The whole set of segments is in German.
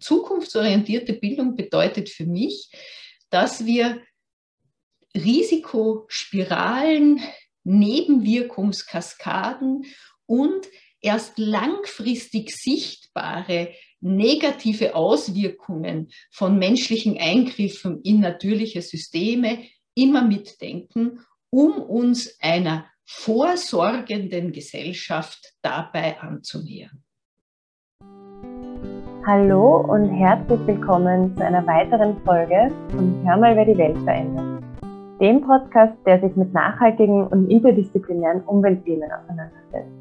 zukunftsorientierte Bildung bedeutet für mich, dass wir Risikospiralen, Nebenwirkungskaskaden und erst langfristig sichtbare negative Auswirkungen von menschlichen Eingriffen in natürliche Systeme immer mitdenken, um uns einer vorsorgenden Gesellschaft dabei anzunähern. Hallo und herzlich willkommen zu einer weiteren Folge von Hör mal, wer die Welt verändert. Dem Podcast, der sich mit nachhaltigen und interdisziplinären Umweltthemen auseinandersetzt.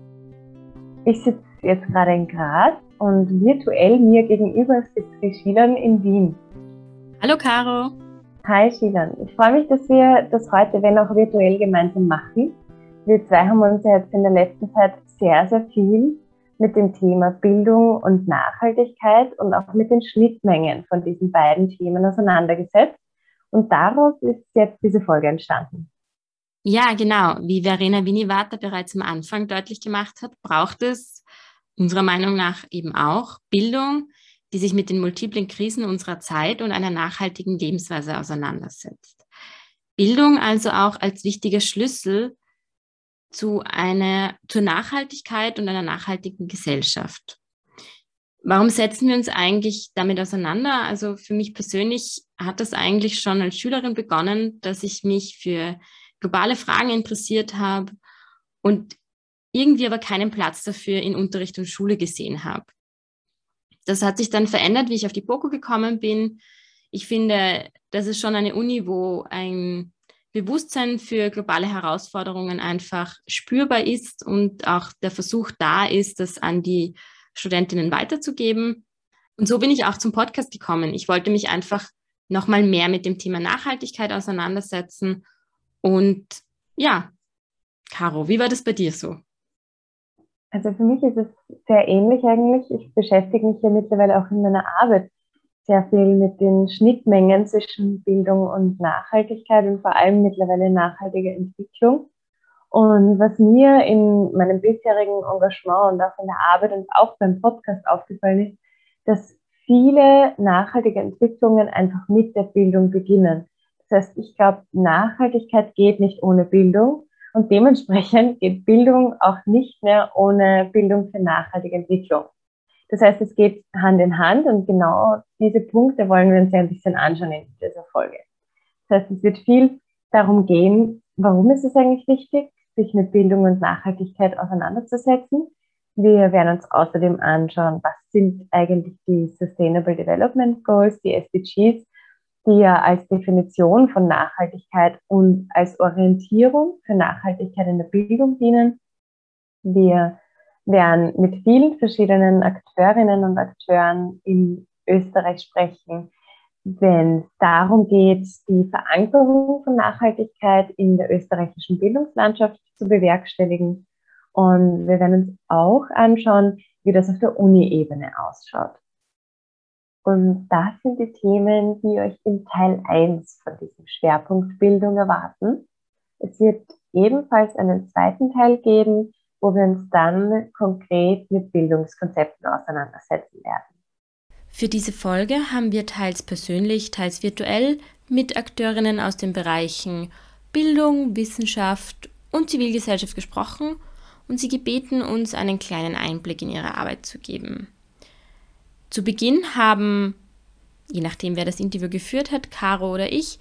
Ich sitze jetzt gerade in Graz und virtuell mir gegenüber sitzt die Schilan in Wien. Hallo Caro. Hi Schilan. Ich freue mich, dass wir das heute, wenn auch virtuell, gemeinsam machen. Wir zwei haben uns jetzt in der letzten Zeit sehr, sehr viel mit dem Thema Bildung und Nachhaltigkeit und auch mit den Schnittmengen von diesen beiden Themen auseinandergesetzt. Und daraus ist jetzt diese Folge entstanden. Ja, genau. Wie Verena Winnivater bereits am Anfang deutlich gemacht hat, braucht es unserer Meinung nach eben auch Bildung, die sich mit den multiplen Krisen unserer Zeit und einer nachhaltigen Lebensweise auseinandersetzt. Bildung also auch als wichtiger Schlüssel zu einer, zur Nachhaltigkeit und einer nachhaltigen Gesellschaft. Warum setzen wir uns eigentlich damit auseinander? Also für mich persönlich hat das eigentlich schon als Schülerin begonnen, dass ich mich für globale Fragen interessiert habe und irgendwie aber keinen Platz dafür in Unterricht und Schule gesehen habe. Das hat sich dann verändert, wie ich auf die BOKU gekommen bin. Ich finde, das ist schon eine Uni, wo ein Bewusstsein für globale Herausforderungen einfach spürbar ist und auch der Versuch da ist, das an die Studentinnen weiterzugeben. Und so bin ich auch zum Podcast gekommen. Ich wollte mich einfach nochmal mehr mit dem Thema Nachhaltigkeit auseinandersetzen. Und ja, Caro, wie war das bei dir so? Also für mich ist es sehr ähnlich eigentlich. Ich beschäftige mich ja mittlerweile auch in meiner Arbeit sehr viel mit den Schnittmengen zwischen Bildung und Nachhaltigkeit und vor allem mittlerweile nachhaltige Entwicklung. Und was mir in meinem bisherigen Engagement und auch in der Arbeit und auch beim Podcast aufgefallen ist, dass viele nachhaltige Entwicklungen einfach mit der Bildung beginnen. Das heißt, ich glaube, Nachhaltigkeit geht nicht ohne Bildung und dementsprechend geht Bildung auch nicht mehr ohne Bildung für nachhaltige Entwicklung. Das heißt, es geht Hand in Hand und genau diese Punkte wollen wir uns ja ein bisschen anschauen in dieser Folge. Das heißt, es wird viel darum gehen, warum ist es eigentlich wichtig, sich mit Bildung und Nachhaltigkeit auseinanderzusetzen. Wir werden uns außerdem anschauen, was sind eigentlich die Sustainable Development Goals, die SDGs, die ja als Definition von Nachhaltigkeit und als Orientierung für Nachhaltigkeit in der Bildung dienen. Wir werden mit vielen verschiedenen Akteurinnen und Akteuren in Österreich sprechen, wenn es darum geht, die Verankerung von Nachhaltigkeit in der österreichischen Bildungslandschaft zu bewerkstelligen. Und wir werden uns auch anschauen, wie das auf der Uni-Ebene ausschaut. Und das sind die Themen, die euch in Teil 1 von diesem Schwerpunkt Bildung erwarten. Es wird ebenfalls einen zweiten Teil geben, wo wir uns dann konkret mit Bildungskonzepten auseinandersetzen werden. Für diese Folge haben wir teils persönlich, teils virtuell mit Akteurinnen aus den Bereichen Bildung, Wissenschaft und Zivilgesellschaft gesprochen und sie gebeten, uns einen kleinen Einblick in ihre Arbeit zu geben. Zu Beginn haben, je nachdem wer das Interview geführt hat, Caro oder ich,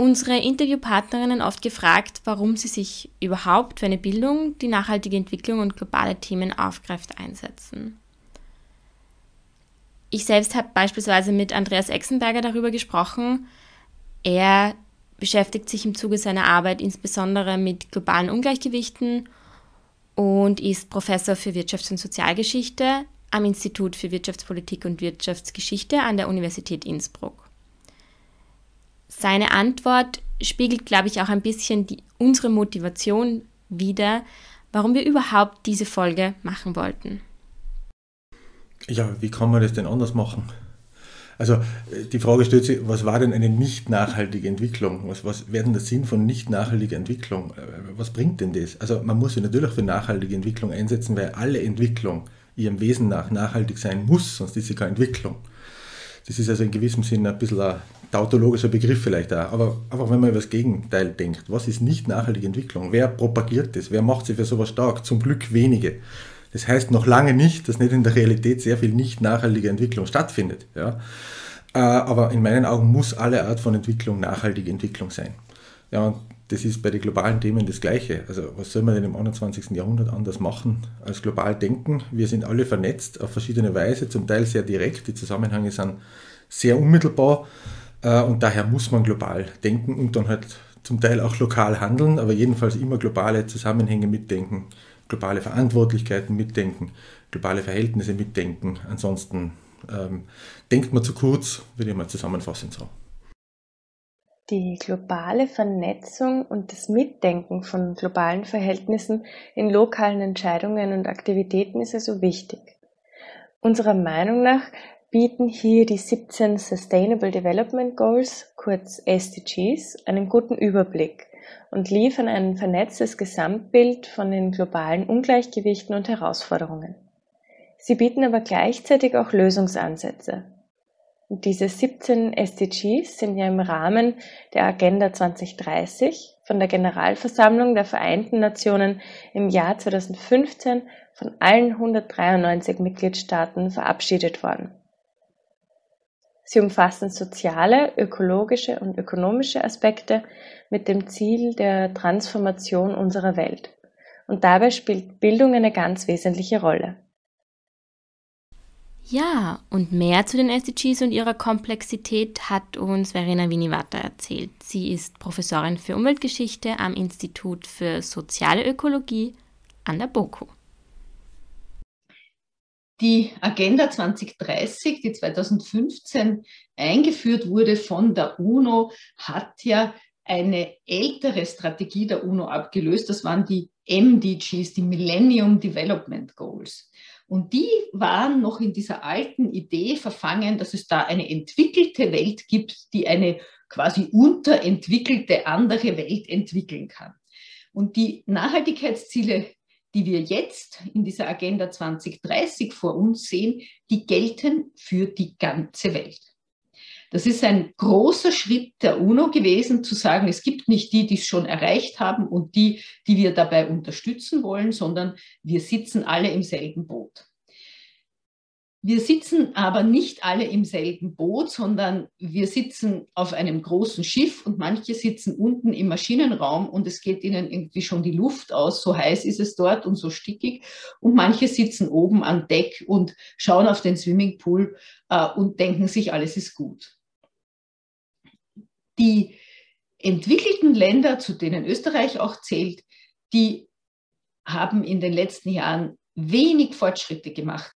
unsere Interviewpartnerinnen oft gefragt, warum sie sich überhaupt für eine Bildung, die nachhaltige Entwicklung und globale Themen aufgreift, einsetzen. Ich selbst habe beispielsweise mit Andreas Exenberger darüber gesprochen. Er beschäftigt sich im Zuge seiner Arbeit insbesondere mit globalen Ungleichgewichten und ist Professor für Wirtschafts- und Sozialgeschichte am Institut für Wirtschaftspolitik und Wirtschaftsgeschichte an der Universität Innsbruck seine Antwort spiegelt, glaube ich, auch ein bisschen die, unsere Motivation wider, warum wir überhaupt diese Folge machen wollten. Ja, wie kann man das denn anders machen? Also die Frage stellt sich, was war denn eine nicht nachhaltige Entwicklung? Was, was wäre denn der Sinn von nicht nachhaltiger Entwicklung? Was bringt denn das? Also man muss sich natürlich für nachhaltige Entwicklung einsetzen, weil alle Entwicklung ihrem Wesen nach nachhaltig sein muss, sonst ist sie keine Entwicklung. Das ist also in gewissem Sinne ein bisschen ein tautologischer Begriff vielleicht auch. Aber einfach, wenn man über das Gegenteil denkt, was ist nicht nachhaltige Entwicklung? Wer propagiert das? Wer macht sich für sowas stark? Zum Glück wenige. Das heißt noch lange nicht, dass nicht in der Realität sehr viel nicht nachhaltige Entwicklung stattfindet. Ja? Äh, aber in meinen Augen muss alle Art von Entwicklung nachhaltige Entwicklung sein. Ja, das ist bei den globalen Themen das Gleiche. Also was soll man denn im 21. Jahrhundert anders machen als global denken? Wir sind alle vernetzt auf verschiedene Weise, zum Teil sehr direkt. Die Zusammenhänge sind sehr unmittelbar äh, und daher muss man global denken und dann halt zum Teil auch lokal handeln, aber jedenfalls immer globale Zusammenhänge mitdenken, globale Verantwortlichkeiten mitdenken, globale Verhältnisse mitdenken. Ansonsten ähm, denkt man zu kurz, würde ich mal zusammenfassend sagen. Die globale Vernetzung und das Mitdenken von globalen Verhältnissen in lokalen Entscheidungen und Aktivitäten ist also wichtig. Unserer Meinung nach bieten hier die 17 Sustainable Development Goals, kurz SDGs, einen guten Überblick und liefern ein vernetztes Gesamtbild von den globalen Ungleichgewichten und Herausforderungen. Sie bieten aber gleichzeitig auch Lösungsansätze. Diese 17 SDGs sind ja im Rahmen der Agenda 2030 von der Generalversammlung der Vereinten Nationen im Jahr 2015 von allen 193 Mitgliedstaaten verabschiedet worden. Sie umfassen soziale, ökologische und ökonomische Aspekte mit dem Ziel der Transformation unserer Welt. Und dabei spielt Bildung eine ganz wesentliche Rolle. Ja, und mehr zu den SDGs und ihrer Komplexität hat uns Verena Winivata erzählt. Sie ist Professorin für Umweltgeschichte am Institut für soziale Ökologie an der BOKU. Die Agenda 2030, die 2015 eingeführt wurde von der UNO, hat ja eine ältere Strategie der UNO abgelöst. Das waren die MDGs, die Millennium Development Goals. Und die waren noch in dieser alten Idee verfangen, dass es da eine entwickelte Welt gibt, die eine quasi unterentwickelte andere Welt entwickeln kann. Und die Nachhaltigkeitsziele, die wir jetzt in dieser Agenda 2030 vor uns sehen, die gelten für die ganze Welt. Das ist ein großer Schritt der UNO gewesen, zu sagen, es gibt nicht die, die es schon erreicht haben und die, die wir dabei unterstützen wollen, sondern wir sitzen alle im selben Boot. Wir sitzen aber nicht alle im selben Boot, sondern wir sitzen auf einem großen Schiff und manche sitzen unten im Maschinenraum und es geht ihnen irgendwie schon die Luft aus, so heiß ist es dort und so stickig. Und manche sitzen oben an Deck und schauen auf den Swimmingpool äh, und denken sich, alles ist gut. Die entwickelten Länder, zu denen Österreich auch zählt, die haben in den letzten Jahren wenig Fortschritte gemacht.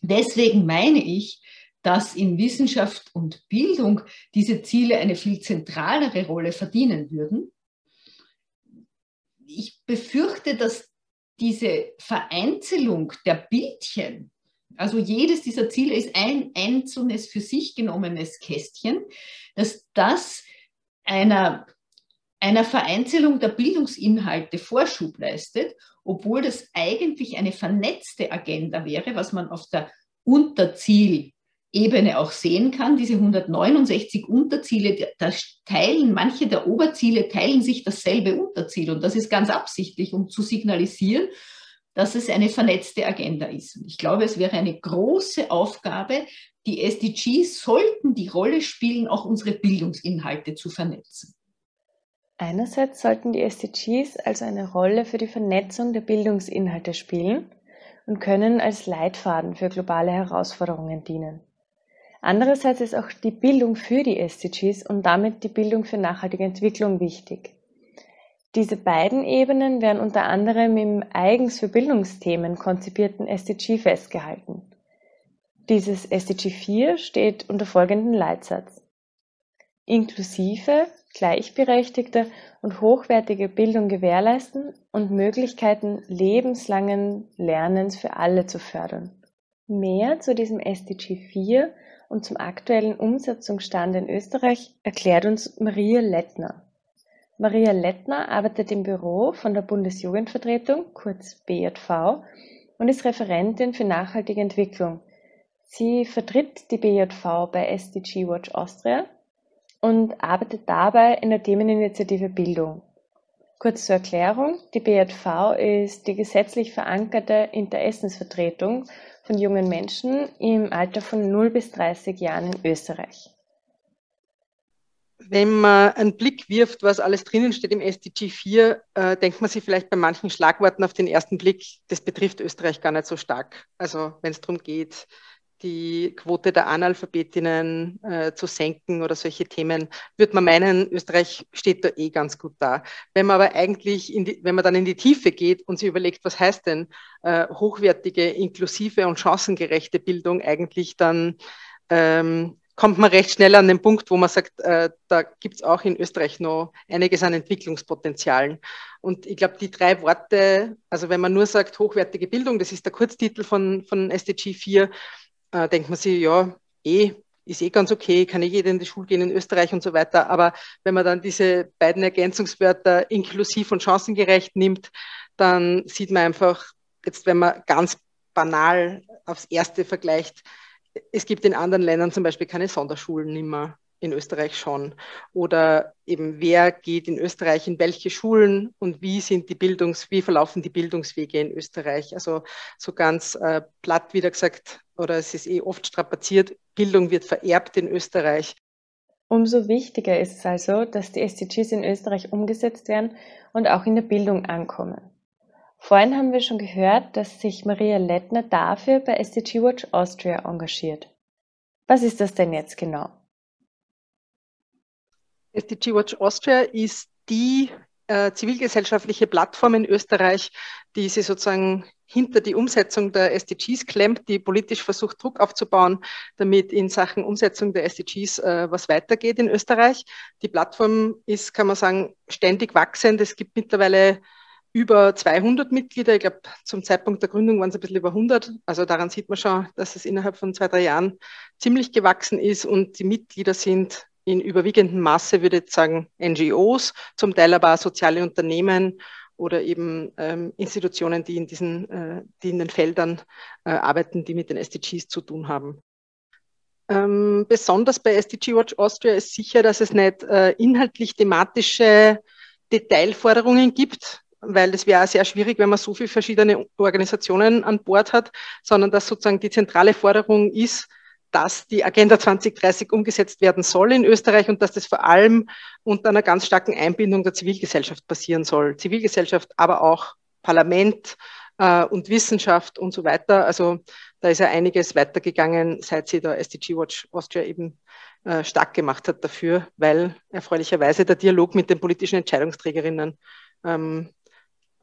Deswegen meine ich, dass in Wissenschaft und Bildung diese Ziele eine viel zentralere Rolle verdienen würden. Ich befürchte, dass diese Vereinzelung der Bildchen, also jedes dieser Ziele ist ein einzelnes für sich genommenes Kästchen, dass das einer, einer Vereinzelung der Bildungsinhalte Vorschub leistet, obwohl das eigentlich eine vernetzte Agenda wäre, was man auf der Unterzielebene auch sehen kann. Diese 169 Unterziele, da teilen manche der Oberziele teilen sich dasselbe Unterziel und das ist ganz absichtlich, um zu signalisieren, dass es eine vernetzte Agenda ist. Und ich glaube, es wäre eine große Aufgabe, die SDGs sollten die Rolle spielen, auch unsere Bildungsinhalte zu vernetzen. Einerseits sollten die SDGs also eine Rolle für die Vernetzung der Bildungsinhalte spielen und können als Leitfaden für globale Herausforderungen dienen. Andererseits ist auch die Bildung für die SDGs und damit die Bildung für nachhaltige Entwicklung wichtig. Diese beiden Ebenen werden unter anderem im eigens für Bildungsthemen konzipierten SDG festgehalten. Dieses SDG 4 steht unter folgendem Leitsatz. Inklusive, gleichberechtigte und hochwertige Bildung gewährleisten und Möglichkeiten lebenslangen Lernens für alle zu fördern. Mehr zu diesem SDG 4 und zum aktuellen Umsetzungsstand in Österreich erklärt uns Maria Lettner. Maria Lettner arbeitet im Büro von der Bundesjugendvertretung, kurz BJV, und ist Referentin für nachhaltige Entwicklung. Sie vertritt die BJV bei SDG Watch Austria und arbeitet dabei in der Themeninitiative Bildung. Kurz zur Erklärung, die BJV ist die gesetzlich verankerte Interessensvertretung von jungen Menschen im Alter von 0 bis 30 Jahren in Österreich. Wenn man einen Blick wirft, was alles drinnen steht im SDG 4, äh, denkt man sich vielleicht bei manchen Schlagworten auf den ersten Blick, das betrifft Österreich gar nicht so stark. Also wenn es darum geht, die Quote der Analphabetinnen äh, zu senken oder solche Themen, wird man meinen, Österreich steht da eh ganz gut da. Wenn man aber eigentlich, die, wenn man dann in die Tiefe geht und sich überlegt, was heißt denn äh, hochwertige, inklusive und chancengerechte Bildung eigentlich, dann ähm, kommt man recht schnell an den Punkt, wo man sagt, äh, da gibt es auch in Österreich noch einiges an Entwicklungspotenzialen. Und ich glaube, die drei Worte, also wenn man nur sagt hochwertige Bildung, das ist der Kurztitel von, von SDG 4, äh, denkt man sich, ja, eh, ist eh ganz okay, kann eh jeder in die Schule gehen in Österreich und so weiter. Aber wenn man dann diese beiden Ergänzungswörter inklusiv und chancengerecht nimmt, dann sieht man einfach, jetzt wenn man ganz banal aufs Erste vergleicht, es gibt in anderen Ländern zum Beispiel keine Sonderschulen nimmer in Österreich schon. Oder eben, wer geht in Österreich in welche Schulen und wie sind die Bildungs, wie verlaufen die Bildungswege in Österreich? Also so ganz äh, platt wieder gesagt, oder es ist eh oft strapaziert, Bildung wird vererbt in Österreich. Umso wichtiger ist es also, dass die SDGs in Österreich umgesetzt werden und auch in der Bildung ankommen. Vorhin haben wir schon gehört, dass sich Maria Lettner dafür bei SDG Watch Austria engagiert. Was ist das denn jetzt genau? SDG Watch Austria ist die äh, zivilgesellschaftliche Plattform in Österreich, die sich sozusagen hinter die Umsetzung der SDGs klemmt, die politisch versucht, Druck aufzubauen, damit in Sachen Umsetzung der SDGs äh, was weitergeht in Österreich. Die Plattform ist, kann man sagen, ständig wachsend. Es gibt mittlerweile über 200 Mitglieder. Ich glaube, zum Zeitpunkt der Gründung waren es ein bisschen über 100. Also daran sieht man schon, dass es innerhalb von zwei, drei Jahren ziemlich gewachsen ist und die Mitglieder sind in überwiegendem Maße, würde ich sagen, NGOs, zum Teil aber auch soziale Unternehmen oder eben ähm, Institutionen, die in diesen, äh, die in den Feldern äh, arbeiten, die mit den SDGs zu tun haben. Ähm, besonders bei SDG Watch Austria ist sicher, dass es nicht äh, inhaltlich thematische Detailforderungen gibt, weil es wäre sehr schwierig, wenn man so viele verschiedene Organisationen an Bord hat, sondern dass sozusagen die zentrale Forderung ist, dass die Agenda 2030 umgesetzt werden soll in Österreich und dass das vor allem unter einer ganz starken Einbindung der Zivilgesellschaft passieren soll. Zivilgesellschaft, aber auch Parlament äh, und Wissenschaft und so weiter. Also da ist ja einiges weitergegangen, seit sie der SDG Watch Austria eben äh, stark gemacht hat dafür, weil erfreulicherweise der Dialog mit den politischen Entscheidungsträgerinnen ähm,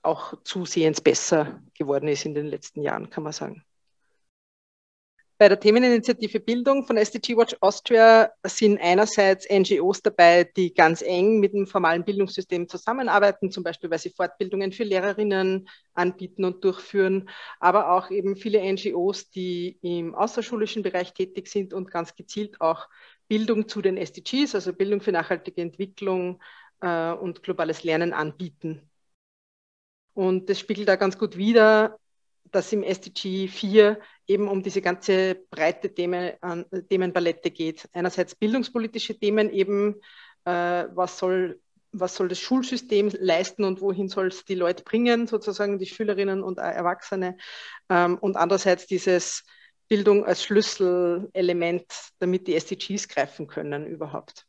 auch zusehends besser geworden ist in den letzten Jahren, kann man sagen. Bei der Themeninitiative Bildung von SDG Watch Austria sind einerseits NGOs dabei, die ganz eng mit dem formalen Bildungssystem zusammenarbeiten, zum Beispiel weil sie Fortbildungen für Lehrerinnen anbieten und durchführen, aber auch eben viele NGOs, die im außerschulischen Bereich tätig sind und ganz gezielt auch Bildung zu den SDGs, also Bildung für nachhaltige Entwicklung äh, und globales Lernen anbieten. Und das spiegelt da ganz gut wider, dass im SDG 4 eben um diese ganze breite Themen, Themenpalette geht. Einerseits bildungspolitische Themen eben, äh, was soll was soll das Schulsystem leisten und wohin soll es die Leute bringen, sozusagen die Schülerinnen und Erwachsene. Ähm, und andererseits dieses Bildung als Schlüsselelement, damit die SDGs greifen können überhaupt.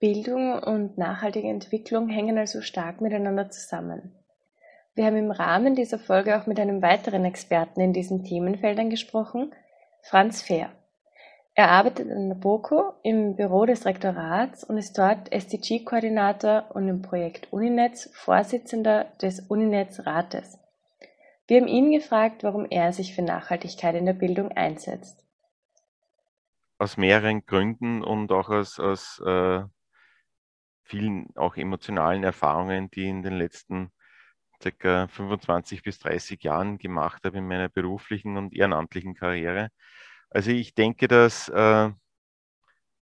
Bildung und nachhaltige Entwicklung hängen also stark miteinander zusammen. Wir haben im Rahmen dieser Folge auch mit einem weiteren Experten in diesen Themenfeldern gesprochen, Franz Fehr. Er arbeitet an der BOKO im Büro des Rektorats und ist dort SDG-Koordinator und im Projekt Uninetz Vorsitzender des Uninetz-Rates. Wir haben ihn gefragt, warum er sich für Nachhaltigkeit in der Bildung einsetzt. Aus mehreren Gründen und auch aus, aus äh, vielen auch emotionalen Erfahrungen, die in den letzten circa 25 bis 30 Jahren gemacht habe in meiner beruflichen und ehrenamtlichen Karriere. Also ich denke, dass äh,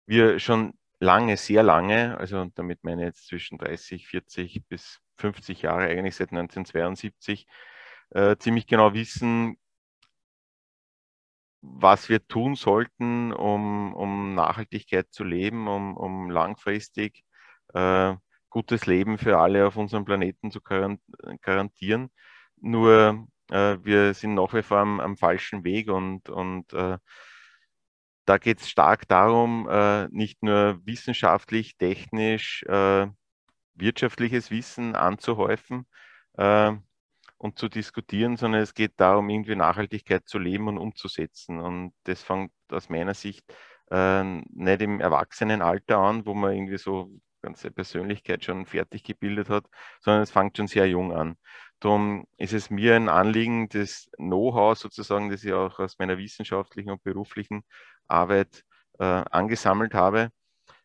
wir schon lange, sehr lange, also damit meine ich jetzt zwischen 30, 40 bis 50 Jahre, eigentlich seit 1972, äh, ziemlich genau wissen, was wir tun sollten, um, um Nachhaltigkeit zu leben, um, um langfristig äh, gutes Leben für alle auf unserem Planeten zu garantieren. Nur äh, wir sind nach wie vor am, am falschen Weg und, und äh, da geht es stark darum, äh, nicht nur wissenschaftlich, technisch, äh, wirtschaftliches Wissen anzuhäufen, äh, und zu diskutieren, sondern es geht darum, irgendwie Nachhaltigkeit zu leben und umzusetzen. Und das fängt aus meiner Sicht äh, nicht im Erwachsenenalter an, wo man irgendwie so ganze Persönlichkeit schon fertig gebildet hat, sondern es fängt schon sehr jung an. Darum ist es mir ein Anliegen, das Know-how sozusagen, das ich auch aus meiner wissenschaftlichen und beruflichen Arbeit äh, angesammelt habe,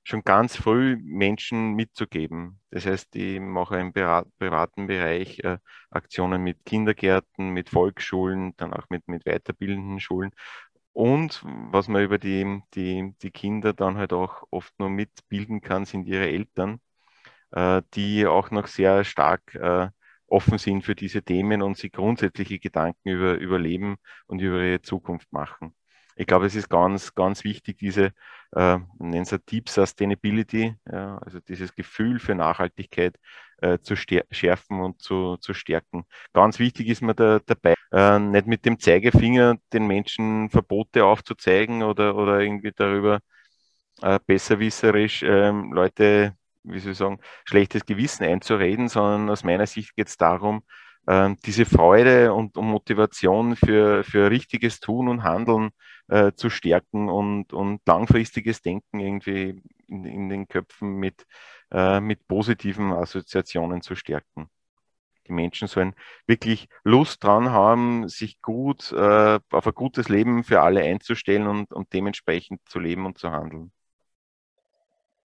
schon ganz früh Menschen mitzugeben. Das heißt, ich mache im privaten Bereich äh, Aktionen mit Kindergärten, mit Volksschulen, dann auch mit, mit weiterbildenden Schulen. Und was man über die, die, die Kinder dann halt auch oft nur mitbilden kann, sind ihre Eltern, äh, die auch noch sehr stark äh, offen sind für diese Themen und sich grundsätzliche Gedanken über, über Leben und über ihre Zukunft machen ich glaube, es ist ganz, ganz wichtig, diese, äh, nennen es Deep Sustainability, ja, also dieses Gefühl für Nachhaltigkeit äh, zu schärfen und zu, zu stärken. Ganz wichtig ist mir da, dabei, äh, nicht mit dem Zeigefinger den Menschen Verbote aufzuzeigen oder, oder irgendwie darüber äh, besserwisserisch ähm, Leute, wie soll ich sagen, schlechtes Gewissen einzureden, sondern aus meiner Sicht geht es darum, äh, diese Freude und, und, Motivation für, für richtiges Tun und Handeln äh, zu stärken und, und langfristiges Denken irgendwie in, in den Köpfen mit, äh, mit positiven Assoziationen zu stärken. Die Menschen sollen wirklich Lust dran haben, sich gut äh, auf ein gutes Leben für alle einzustellen und, und dementsprechend zu leben und zu handeln.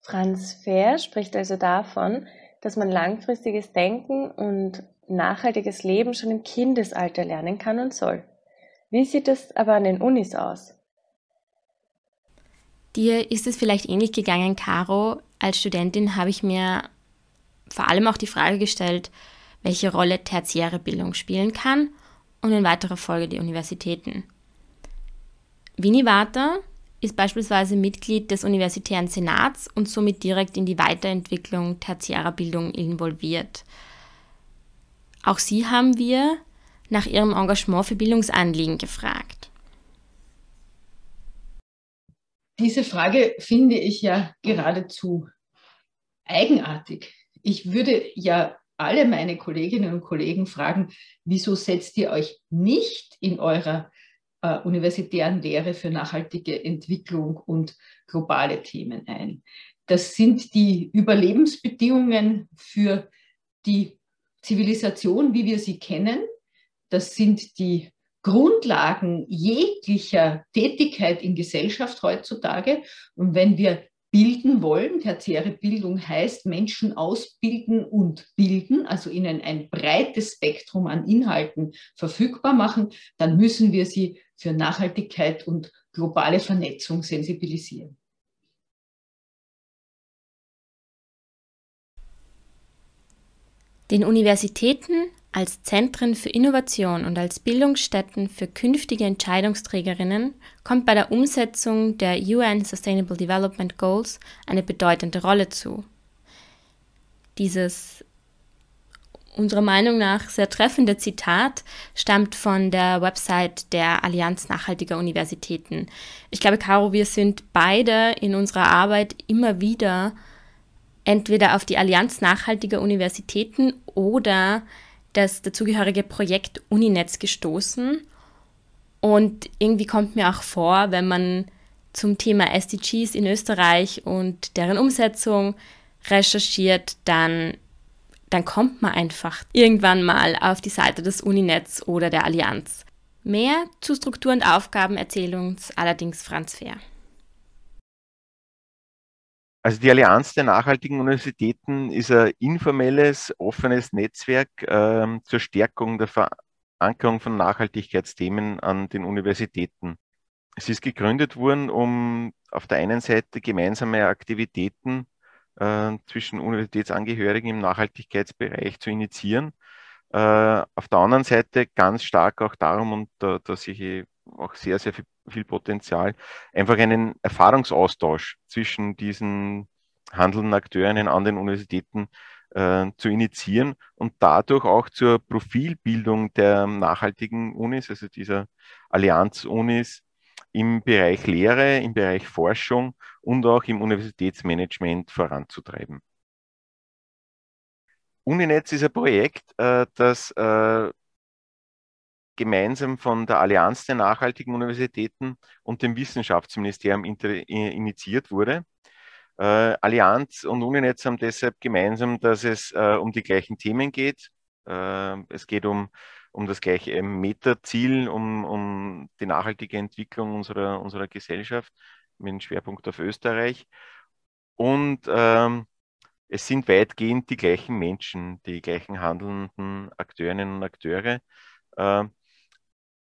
Franz Fehr spricht also davon, dass man langfristiges Denken und nachhaltiges Leben schon im Kindesalter lernen kann und soll. Wie sieht es aber an den Unis aus? Dir ist es vielleicht ähnlich gegangen, Caro. Als Studentin habe ich mir vor allem auch die Frage gestellt, welche Rolle tertiäre Bildung spielen kann und in weiterer Folge die Universitäten. Vini Vata ist beispielsweise Mitglied des Universitären Senats und somit direkt in die Weiterentwicklung tertiärer Bildung involviert. Auch sie haben wir nach ihrem Engagement für Bildungsanliegen gefragt. Diese Frage finde ich ja geradezu eigenartig. Ich würde ja alle meine Kolleginnen und Kollegen fragen, wieso setzt ihr euch nicht in eurer äh, universitären Lehre für nachhaltige Entwicklung und globale Themen ein? Das sind die Überlebensbedingungen für die Zivilisation, wie wir sie kennen. Das sind die Grundlagen jeglicher Tätigkeit in Gesellschaft heutzutage. Und wenn wir bilden wollen, tertiäre Bildung heißt Menschen ausbilden und bilden, also ihnen ein breites Spektrum an Inhalten verfügbar machen, dann müssen wir sie für Nachhaltigkeit und globale Vernetzung sensibilisieren. Den Universitäten als Zentren für Innovation und als Bildungsstätten für künftige Entscheidungsträgerinnen kommt bei der Umsetzung der UN Sustainable Development Goals eine bedeutende Rolle zu. Dieses unserer Meinung nach sehr treffende Zitat stammt von der Website der Allianz Nachhaltiger Universitäten. Ich glaube, Caro, wir sind beide in unserer Arbeit immer wieder entweder auf die Allianz nachhaltiger Universitäten oder das dazugehörige Projekt Uninetz gestoßen. Und irgendwie kommt mir auch vor, wenn man zum Thema SDGs in Österreich und deren Umsetzung recherchiert, dann, dann kommt man einfach irgendwann mal auf die Seite des Uninetz oder der Allianz. Mehr zu Struktur und Aufgaben allerdings Franz Fehr. Also die Allianz der nachhaltigen Universitäten ist ein informelles, offenes Netzwerk ähm, zur Stärkung der Verankerung von Nachhaltigkeitsthemen an den Universitäten. Es ist gegründet worden, um auf der einen Seite gemeinsame Aktivitäten äh, zwischen Universitätsangehörigen im Nachhaltigkeitsbereich zu initiieren, Äh, auf der anderen Seite ganz stark auch darum, und da, da sehe ich auch sehr, sehr viel, viel Potenzial, einfach einen Erfahrungsaustausch zwischen diesen handelnden Akteuren an den Universitäten äh, zu initiieren und dadurch auch zur Profilbildung der nachhaltigen Unis, also dieser Allianz-Unis im Bereich Lehre, im Bereich Forschung und auch im Universitätsmanagement voranzutreiben. Uninetz ist ein Projekt, äh, das äh, gemeinsam von der Allianz der nachhaltigen Universitäten und dem Wissenschaftsministerium initiiert wurde. Äh, Allianz und Uninetz haben deshalb gemeinsam, dass es äh, um die gleichen Themen geht. Äh, es geht um, um das gleiche Metaziel, um, um die nachhaltige Entwicklung unserer, unserer Gesellschaft mit einem Schwerpunkt auf Österreich. Und ähm, es sind weitgehend die gleichen Menschen, die gleichen handelnden Akteurinnen und Akteure.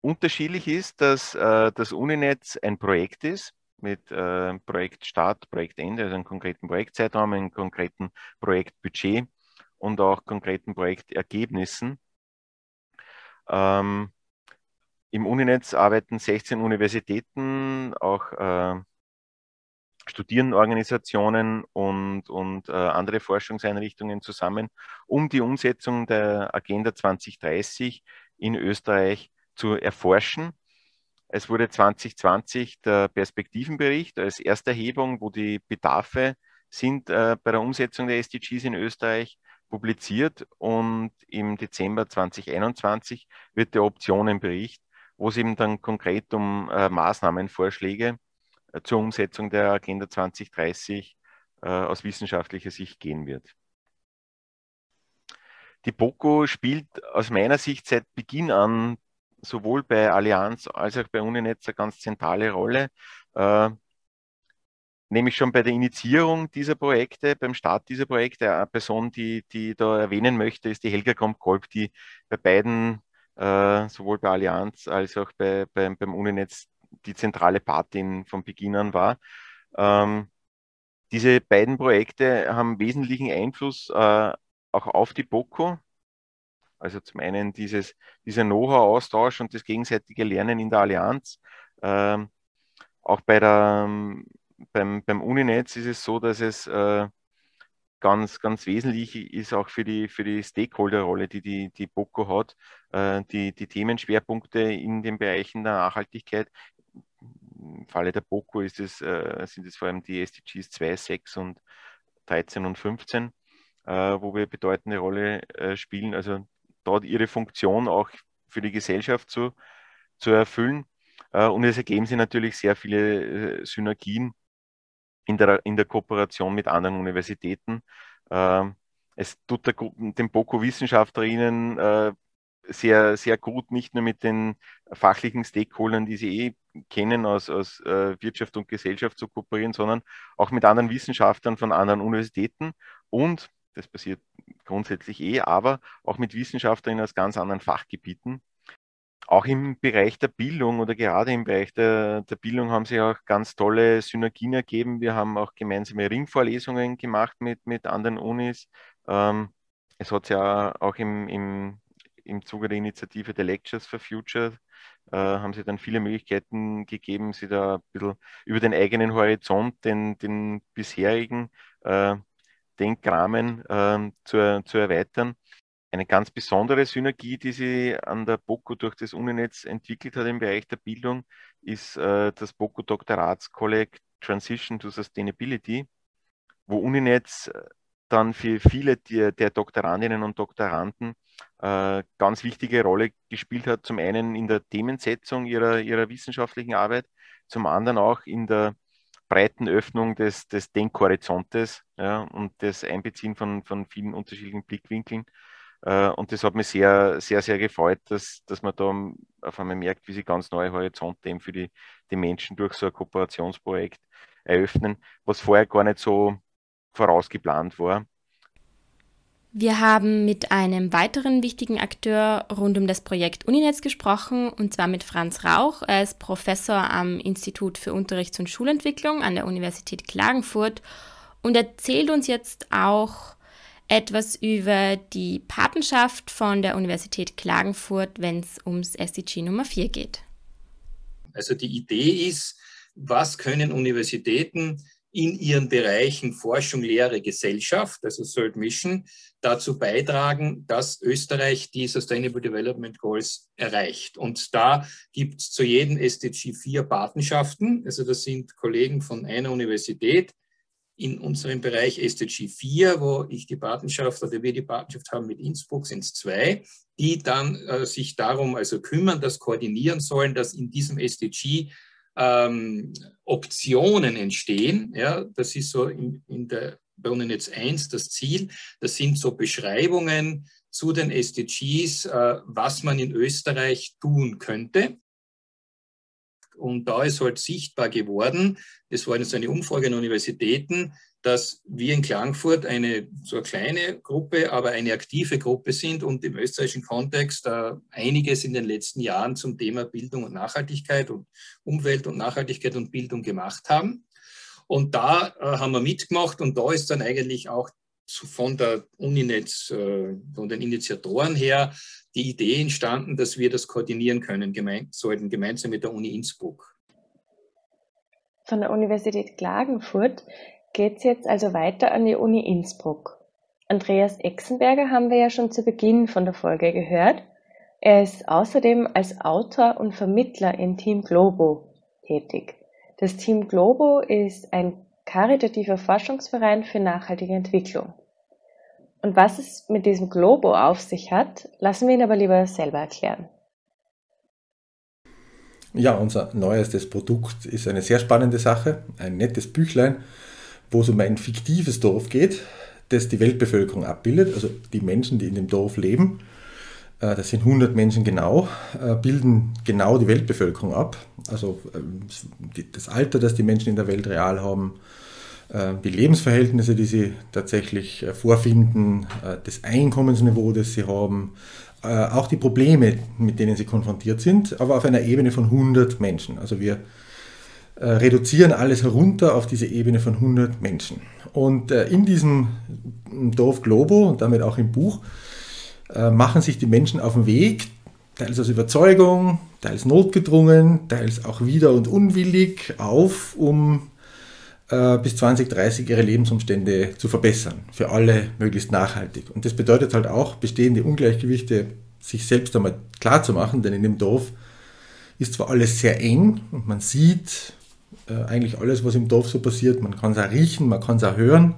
Unterschiedlich ist, dass äh, das Uninetz ein Projekt ist, mit äh, Projektstart, Projektende, also einem konkreten Projektzeitraum, einem konkreten Projektbudget und auch konkreten Projektergebnissen. Ähm, Im Uninetz arbeiten 16 Universitäten, auch äh, Studierendenorganisationen und, und äh, andere Forschungseinrichtungen zusammen, um die Umsetzung der Agenda 2030 in Österreich zu erforschen es wurde 2020 der Perspektivenbericht als Ersterhebung, wo die Bedarfe sind äh, bei der Umsetzung der SDGs in Österreich publiziert und im Dezember 2021 wird der Optionenbericht, wo es eben dann konkret um äh, Maßnahmenvorschläge äh, zur Umsetzung der Agenda 2030 äh, aus wissenschaftlicher Sicht gehen wird. Die BOKO spielt aus meiner Sicht seit Beginn an sowohl bei Allianz als auch bei Uninetz eine ganz zentrale Rolle. Äh, nämlich schon bei der Initiierung dieser Projekte, beim Start dieser Projekte. Eine Person, die, die da erwähnen möchte, ist die Helga Kromp-Kolb, die bei beiden, äh, sowohl bei Allianz als auch bei, bei, beim Uninetz, die zentrale Patin von Beginn an war. Ähm, diese beiden Projekte haben wesentlichen Einfluss äh, auch auf die BOKO, also zum einen dieses, dieser Know-how-Austausch und das gegenseitige Lernen in der Allianz. Ähm, auch bei der, beim, beim Uninetz ist es so, dass es äh, ganz, ganz wesentlich ist auch für die, für die Stakeholder-Rolle, die, die die BOKO hat, äh, die, die Themenschwerpunkte in den Bereichen der Nachhaltigkeit. Im Falle der BOKO ist es, äh, sind es vor allem die SDGs 2, 6 und 13 und 15, äh, wo wir bedeutende Rolle äh, spielen. Also dort ihre Funktion auch für die Gesellschaft zu, zu erfüllen. Äh, und es ergeben sich natürlich sehr viele äh, Synergien in der, in der Kooperation mit anderen Universitäten. Ähm, es tut der, den BOKO-Wissenschaftlerinnen äh, sehr, sehr gut, nicht nur mit den fachlichen Stakeholdern, die sie eh kennen aus, aus Wirtschaft und Gesellschaft zu kooperieren, sondern auch mit anderen Wissenschaftlern von anderen Universitäten und das passiert grundsätzlich eh, aber auch mit Wissenschaftlern aus ganz anderen Fachgebieten. Auch im Bereich der Bildung oder gerade im Bereich der, der Bildung haben sich auch ganz tolle Synergien ergeben. Wir haben auch gemeinsame Ringvorlesungen gemacht mit, mit anderen Unis. Ähm, es hat ja auch im, im, im Zuge der Initiative der Lectures for Future äh, haben sie dann viele Möglichkeiten gegeben, sie da ein bisschen über den eigenen Horizont, den, den bisherigen äh, Denkrahmen äh, zu, zu erweitern. Eine ganz besondere Synergie, die sie an der BOKU durch das Uninetz entwickelt hat im Bereich der Bildung, ist äh, das BOKU Doktoratskolleg Transition to Sustainability, wo Uninetz äh, dann für viele der, der Doktorandinnen und Doktoranden äh, ganz wichtige Rolle gespielt hat. Zum einen in der Themensetzung ihrer, ihrer wissenschaftlichen Arbeit, zum anderen auch in der breiten Öffnung des, des Denkhorizontes ja, und das Einbeziehen von, von vielen unterschiedlichen Blickwinkeln. Äh, und das hat mich sehr, sehr, sehr gefreut, dass, dass man da auf einmal merkt, wie sie ganz neue Horizonte eben für die, die Menschen durch so ein Kooperationsprojekt eröffnen, was vorher gar nicht so vorausgeplant war. Wir haben mit einem weiteren wichtigen Akteur rund um das Projekt Uninetz gesprochen, und zwar mit Franz Rauch. Er ist Professor am Institut für Unterrichts- und Schulentwicklung an der Universität Klagenfurt und erzählt uns jetzt auch etwas über die Patenschaft von der Universität Klagenfurt, wenn es ums SDG Nummer 4 geht. Also die Idee ist, was können Universitäten in ihren Bereichen Forschung, Lehre, Gesellschaft, also Third Mission, dazu beitragen, dass Österreich die Sustainable Development Goals erreicht. Und da gibt es zu jedem SDG vier Patenschaften. Also das sind Kollegen von einer Universität, in unserem Bereich SDG 4, wo ich die Patenschaft oder wir die Patenschaft haben mit Innsbruck, sind es zwei, die dann äh, sich darum also kümmern, das koordinieren sollen, dass in diesem SDG ähm, Optionen entstehen. Ja, das ist so in, in der bei UNINETS 1 das Ziel. Das sind so Beschreibungen zu den SDGs, äh, was man in Österreich tun könnte. Und da ist halt sichtbar geworden, das war jetzt eine Umfrage an Universitäten, dass wir in Klagenfurt eine so eine kleine Gruppe, aber eine aktive Gruppe sind und im österreichischen Kontext äh, einiges in den letzten Jahren zum Thema Bildung und Nachhaltigkeit und Umwelt und Nachhaltigkeit und Bildung gemacht haben. Und da äh, haben wir mitgemacht und da ist dann eigentlich auch von der Uninetz, äh, von den Initiatoren her, die Idee entstanden, dass wir das koordinieren können, gemein, sollten gemeinsam mit der Uni Innsbruck. Von der Universität Klagenfurt geht es jetzt also weiter an die Uni Innsbruck. Andreas Exenberger haben wir ja schon zu Beginn von der Folge gehört. Er ist außerdem als Autor und Vermittler im Team Globo tätig. Das Team Globo ist ein karitativer Forschungsverein für nachhaltige Entwicklung. Und was es mit diesem Globo auf sich hat, lassen wir ihn aber lieber selber erklären. Ja, unser neuestes Produkt ist eine sehr spannende Sache, ein nettes Büchlein, wo es um ein fiktives Dorf geht, das die Weltbevölkerung abbildet, also die Menschen, die in dem Dorf leben. Äh, das sind 100 Menschen genau, äh, bilden genau die Weltbevölkerung ab. Also ähm, das Alter, das die Menschen in der Welt real haben, äh, die Lebensverhältnisse, die sie tatsächlich vorfinden, das Einkommensniveau, das sie haben, auch die Probleme, mit denen sie konfrontiert sind, aber auf einer Ebene von 100 Menschen. Also wir reduzieren alles herunter auf diese Ebene von 100 Menschen. Und in diesem Dorf Globo und damit auch im Buch machen sich die Menschen auf den Weg, teils aus Überzeugung, teils notgedrungen, teils auch wieder und unwillig auf, um äh, bis 2030 ihre Lebensumstände zu verbessern, für alle möglichst nachhaltig. Und das bedeutet halt auch, bestehende Ungleichgewichte sich selbst einmal klar zu machen, denn in dem Dorf ist zwar alles sehr eng und man sieht äh, eigentlich alles, was im Dorf so passiert, man kann es auch riechen, man kann es auch hören, äh,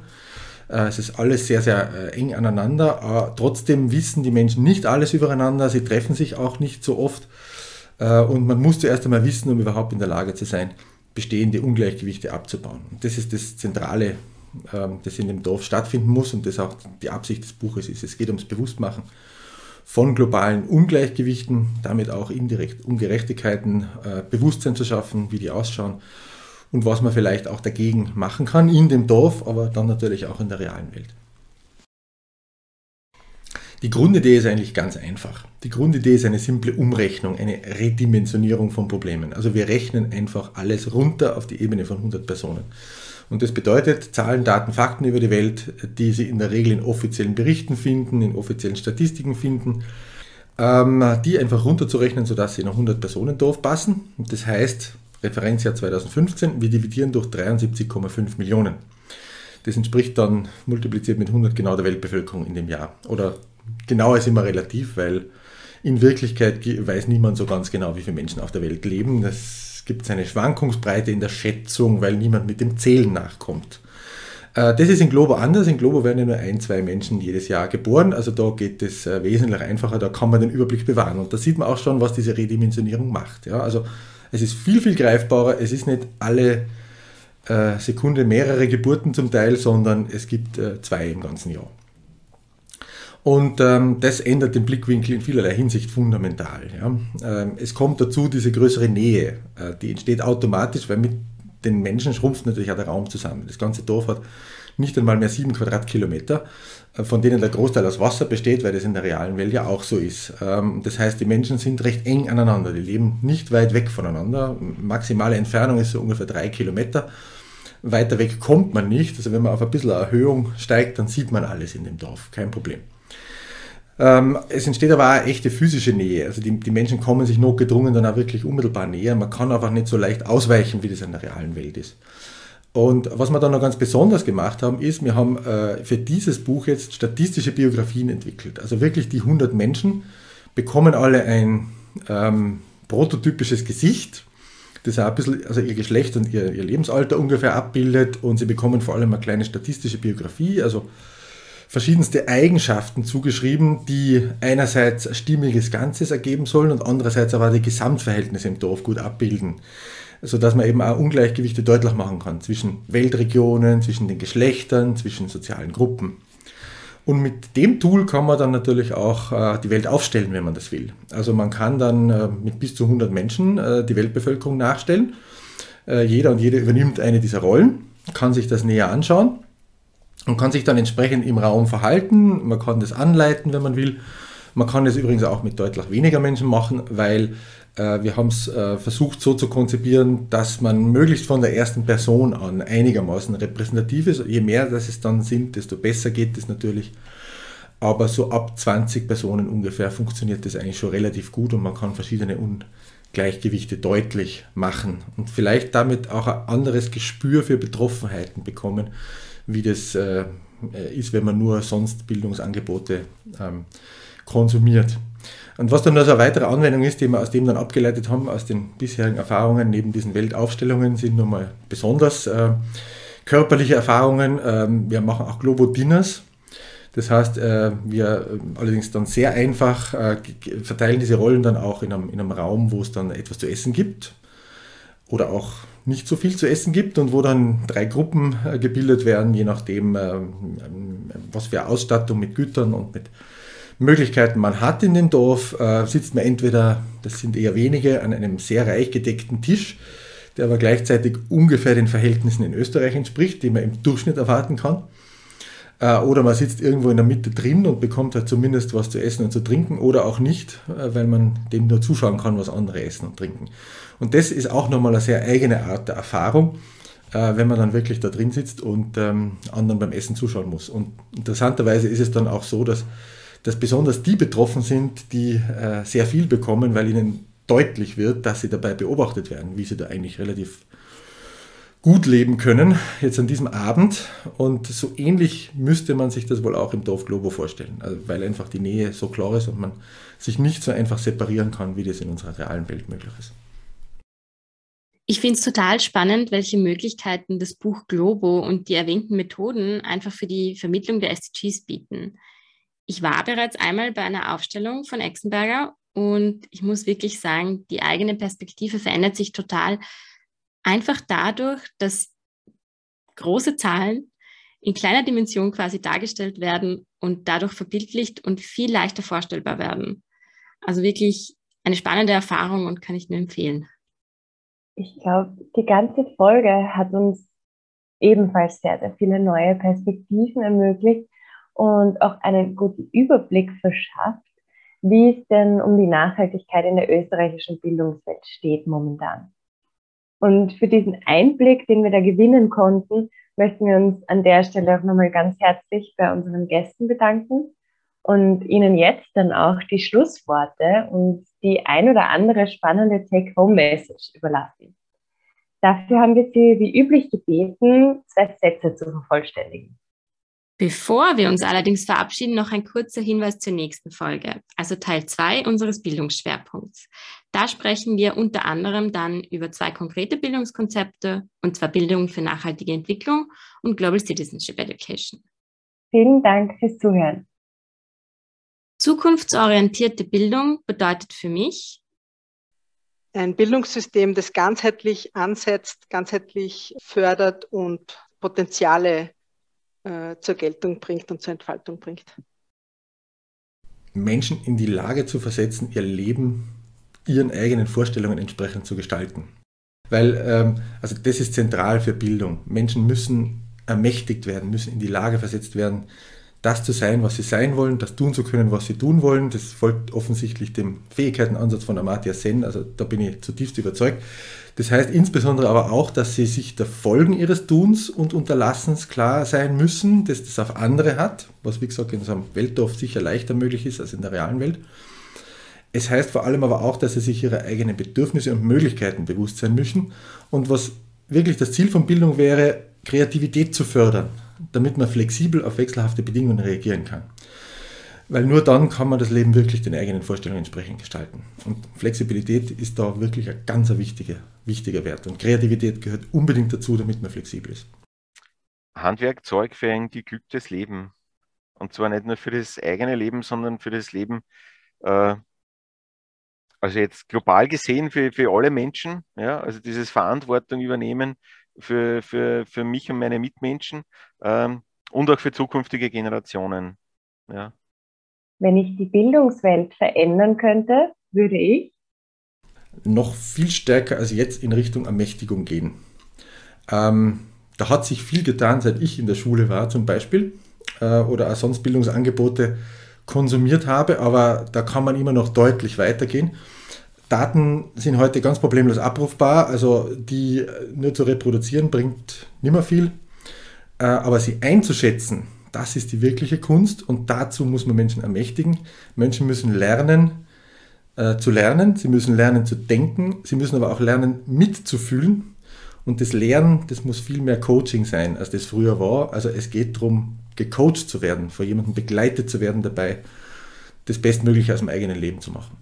es ist alles sehr, sehr äh, eng aneinander, aber trotzdem wissen die Menschen nicht alles übereinander, sie treffen sich auch nicht so oft äh, und man muss zuerst einmal wissen, um überhaupt in der Lage zu sein, bestehende Ungleichgewichte abzubauen. Und das ist das Zentrale, ähm, das in dem Dorf stattfinden muss und das auch die Absicht des Buches ist. Es geht ums Bewusstmachen von globalen Ungleichgewichten, damit auch indirekt Ungerechtigkeiten, äh, Bewusstsein zu schaffen, wie die ausschauen und was man vielleicht auch dagegen machen kann in dem Dorf, aber dann natürlich auch in der realen Welt. Die Grundidee ist eigentlich ganz einfach. Die Grundidee ist eine simple Umrechnung, eine Redimensionierung von Problemen. Also wir rechnen einfach alles runter auf die Ebene von 100 Personen. Und das bedeutet Zahlen, Daten, Fakten über die Welt, die Sie in der Regel in offiziellen Berichten finden, in offiziellen Statistiken finden, ähm, die einfach runterzurechnen, sodass sie in ein 100 Personen Dorf passen. Und das heißt, Referenzjahr 2015, wir dividieren durch 73,5 Millionen. Das entspricht dann multipliziert mit 100 genau der Weltbevölkerung in dem Jahr. Oder genau ist immer relativ, weil in Wirklichkeit weiß niemand so ganz genau, wie viele Menschen auf der Welt leben. Es gibt eine Schwankungsbreite in der Schätzung, weil niemand mit dem Zählen nachkommt. Äh, das ist in Globo anders. In Globo werden ja nur ein, zwei Menschen jedes Jahr geboren. Also da geht es äh, wesentlich einfacher. Da kann man den Überblick bewahren. Und da sieht man auch schon, was diese Redimensionierung macht. Ja, also es ist viel, viel greifbarer. Es ist nicht alle äh, Sekunde mehrere Geburten zum Teil, sondern es gibt zwei im ganzen Jahr. Und ähm, das ändert den Blickwinkel in vielerlei Hinsicht fundamental. Ja. Ähm, es kommt dazu diese größere Nähe, äh, die entsteht automatisch, weil mit den Menschen schrumpft natürlich auch der Raum zusammen. Das ganze Dorf hat nicht einmal mehr sieben Quadratkilometer, äh, von denen der Großteil aus Wasser besteht, weil das in der realen Welt ja auch so ist. Ähm, das heißt, die Menschen sind recht eng aneinander, die leben nicht weit weg voneinander. Maximale Entfernung ist so ungefähr drei Kilometer. weiter weg kommt man nicht. Also wenn man auf ein bisschen Erhöhung steigt, dann sieht man alles in dem Dorf, kein Problem. Ähm, es entsteht aber auch echte physische Nähe. Also die, die Menschen kommen sich notgedrungen dann auch wirklich unmittelbar näher. Man kann einfach nicht so leicht ausweichen, wie das in der realen Welt ist. Und was wir dann noch ganz besonders gemacht haben, ist, wir haben äh, für dieses Buch jetzt statistische Biografien entwickelt. Also wirklich die 100 Menschen bekommen alle ein ähm, prototypisches Gesicht, das auch ein bisschen also ihr Geschlecht und ihr, ihr Lebensalter ungefähr abbildet und sie bekommen vor allem eine kleine statistische Biografie, also verschiedenste Eigenschaften zugeschrieben, die einerseits ein stimmiges Ganzes ergeben sollen und andererseits aber die Gesamtverhältnisse im Dorf gut abbilden sodass man eben auch Ungleichgewichte deutlich machen kann zwischen Weltregionen, zwischen den Geschlechtern, zwischen sozialen Gruppen. Und mit dem Tool kann man dann natürlich auch äh, die Welt aufstellen, wenn man das will. Also man kann dann äh, mit bis zu 100 Menschen äh, die Weltbevölkerung nachstellen. Jeder und jede übernimmt eine dieser Rollen, kann sich das näher anschauen und kann sich dann entsprechend im Raum verhalten. Man kann das anleiten, wenn man will. Man kann es übrigens auch mit deutlich weniger Menschen machen, weil äh, wir haben es äh, versucht so zu konzipieren, dass man möglichst von der ersten Person an einigermaßen repräsentativ ist. Je mehr das es dann sind, desto besser geht es natürlich. Aber so ab 20 Personen ungefähr funktioniert das eigentlich schon relativ gut und man kann verschiedene Ungleichgewichte deutlich machen und vielleicht damit auch ein anderes Gespür für Betroffenheiten bekommen, wie das äh, ist, wenn man nur sonst Bildungsangebote ähm, konsumiert. Und was dann noch so eine weitere Anwendung ist, die wir aus dem dann abgeleitet haben, aus den bisherigen Erfahrungen neben diesen Weltaufstellungen, sind nochmal besonders äh, körperliche Erfahrungen. Ähm, wir machen auch Globo-Dinners. Das heißt, äh, wir äh, allerdings dann sehr einfach äh, verteilen diese Rollen dann auch in einem, in einem Raum, wo es dann etwas zu essen gibt oder auch nicht so viel zu essen gibt und wo dann drei Gruppen äh, gebildet werden, je nachdem, ähm, was für Ausstattung mit Gütern und mit Möglichkeiten man hat in dem Dorf, äh, sitzt man entweder, das sind eher wenige, an einem sehr reich gedeckten Tisch, der aber gleichzeitig ungefähr den Verhältnissen in Österreich entspricht, die man im Durchschnitt erwarten kann. Äh, oder man sitzt irgendwo in der Mitte drin und bekommt halt zumindest was zu essen und zu trinken oder auch nicht, äh, weil man dem nur zuschauen kann, was andere essen und trinken. Und das ist auch nochmal eine sehr eigene Art der Erfahrung, wenn man dann wirklich da drin sitzt und ähm, anderen beim Essen zuschauen muss. Und interessanterweise ist es dann auch so, dass dass besonders die betroffen sind, die äh, sehr viel bekommen, weil ihnen deutlich wird, dass sie dabei beobachtet werden, wie sie da eigentlich relativ gut leben können, jetzt an diesem Abend. Und so ähnlich müsste man sich das wohl auch im Dorf Globo vorstellen, also weil einfach die Nähe so klar ist und man sich nicht so einfach separieren kann, wie das in unserer realen Welt möglich ist. Ich finde es total spannend, welche Möglichkeiten das Buch Globo und die erwähnten Methoden einfach für die Vermittlung der SDGs bieten. Ich war bereits einmal bei einer Aufstellung von Exenberger und ich muss wirklich sagen, die eigene Perspektive verändert sich total. Einfach dadurch, dass große Zahlen in kleiner Dimension quasi dargestellt werden und dadurch verbildlicht und viel leichter vorstellbar werden. Also wirklich eine spannende Erfahrung und kann ich nur empfehlen. Ich glaube, die ganze Folge hat uns ebenfalls sehr, sehr viele neue Perspektiven ermöglicht und auch einen guten Überblick verschafft, wie es denn um die Nachhaltigkeit in der österreichischen Bildungswelt steht momentan. Und für diesen Einblick, den wir da gewinnen konnten, möchten wir uns an der Stelle auch nochmal ganz herzlich bei unseren Gästen bedanken und Ihnen jetzt dann auch die Schlussworte und die ein oder andere spannende Take-Home-Message überlassen. Dafür haben wir Sie wie üblich gebeten, zwei Sätze zu vervollständigen. Bevor wir uns allerdings verabschieden, noch ein kurzer Hinweis zur nächsten Folge, also Teil 2 unseres Bildungsschwerpunkts. Da sprechen wir unter anderem dann über zwei konkrete Bildungskonzepte, und zwar Bildung für nachhaltige Entwicklung und Global Citizenship Education. Vielen Dank fürs Zuhören. Zukunftsorientierte Bildung bedeutet für mich, ein Bildungssystem, das ganzheitlich ansetzt, ganzheitlich fördert und Potenziale äh, zur Geltung bringt und zur Entfaltung bringt. Menschen in die Lage zu versetzen, ihr Leben ihren eigenen Vorstellungen entsprechend zu gestalten. Weil, ähm, also das ist zentral für Bildung. Menschen müssen ermächtigt werden, müssen in die Lage versetzt werden, das zu sein, was sie sein wollen, das tun zu können, was sie tun wollen. Das folgt offensichtlich dem Fähigkeitenansatz von Amartya Sen, also da bin ich zutiefst überzeugt. Das heißt insbesondere aber auch, dass sie sich der Folgen ihres Tuns und Unterlassens klar sein müssen, dass das auf andere hat, was wie gesagt in so einem Weltdorf sicher leichter möglich ist als in der realen Welt. Es heißt vor allem aber auch, dass sie sich ihrer eigenen Bedürfnisse und Möglichkeiten bewusst sein müssen und was wirklich das Ziel von Bildung wäre, Kreativität zu fördern, damit man flexibel auf wechselhafte Bedingungen reagieren kann. Weil nur dann kann man das Leben wirklich den eigenen Vorstellungen entsprechend gestalten. Und Flexibilität ist da wirklich ein ganz wichtiger, wichtiger Wert. Und Kreativität gehört unbedingt dazu, damit man flexibel ist. Handwerk zeugt für ein geglücktes Leben. Und zwar nicht nur für das eigene Leben, sondern für das Leben, äh, also jetzt global gesehen für, für alle Menschen. Ja? Also dieses Verantwortung übernehmen für, für, für mich und meine Mitmenschen ähm, und auch für zukünftige Generationen. Ja. Wenn ich die Bildungswelt verändern könnte, würde ich noch viel stärker als jetzt in Richtung Ermächtigung gehen. Ähm, da hat sich viel getan, seit ich in der Schule war zum Beispiel äh, oder auch sonst Bildungsangebote konsumiert habe, aber da kann man immer noch deutlich weitergehen. Daten sind heute ganz problemlos abrufbar, also die nur zu reproduzieren bringt nicht mehr viel, äh, aber sie einzuschätzen, das ist die wirkliche Kunst und dazu muss man Menschen ermächtigen. Menschen müssen lernen äh, zu lernen, sie müssen lernen zu denken, sie müssen aber auch lernen mitzufühlen und das Lernen, das muss viel mehr Coaching sein, als das früher war. Also es geht darum, gecoacht zu werden, vor jemandem begleitet zu werden dabei, das Bestmögliche aus dem eigenen Leben zu machen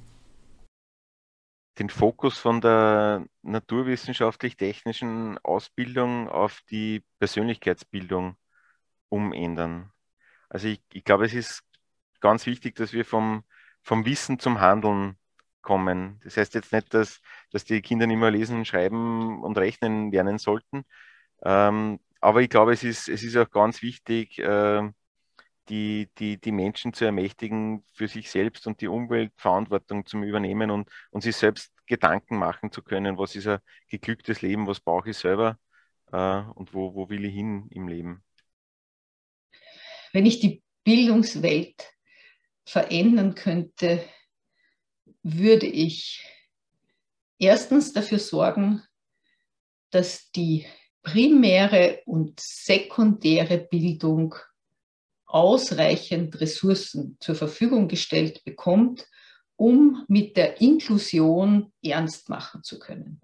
den Fokus von der naturwissenschaftlich-technischen Ausbildung auf die Persönlichkeitsbildung umändern. Also ich, ich glaube, es ist ganz wichtig, dass wir vom, vom Wissen zum Handeln kommen. Das heißt jetzt nicht, dass, dass die Kinder nicht mehr lesen, schreiben und rechnen lernen sollten. Ähm, aber ich glaube, es ist, es ist auch ganz wichtig, äh, die, die, die Menschen zu ermächtigen, für sich selbst und die Umweltverantwortung zu übernehmen und, und sich selbst Gedanken machen zu können, was ist ein geglücktes Leben, was brauche ich selber äh, und wo, wo will ich hin im Leben. Wenn ich die Bildungswelt verändern könnte, würde ich erstens dafür sorgen, dass die primäre und sekundäre Bildung ausreichend Ressourcen zur Verfügung gestellt bekommt, um mit der Inklusion ernst machen zu können.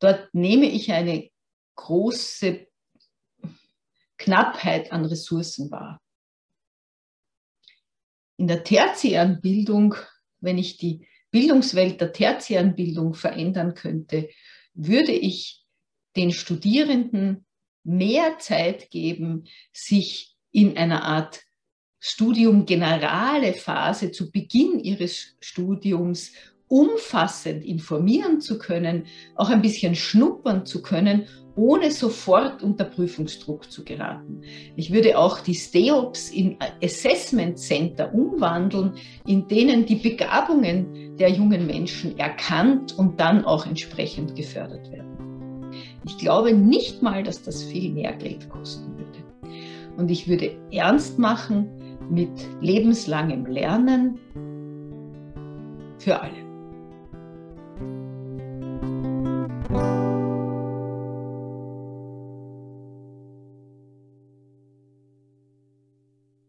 Dort nehme ich eine große Knappheit an Ressourcen wahr. In der tertiären Bildung, wenn ich die Bildungswelt der tertiären Bildung verändern könnte, würde ich den Studierenden mehr Zeit geben, sich in einer Art Studium generale Phase zu Beginn ihres Studiums umfassend informieren zu können, auch ein bisschen schnuppern zu können, ohne sofort unter Prüfungsdruck zu geraten. Ich würde auch die STEOPs in Assessment Center umwandeln, in denen die Begabungen der jungen Menschen erkannt und dann auch entsprechend gefördert werden. Ich glaube nicht mal, dass das viel mehr Geld kosten würde. Und ich würde ernst machen mit lebenslangem Lernen für alle.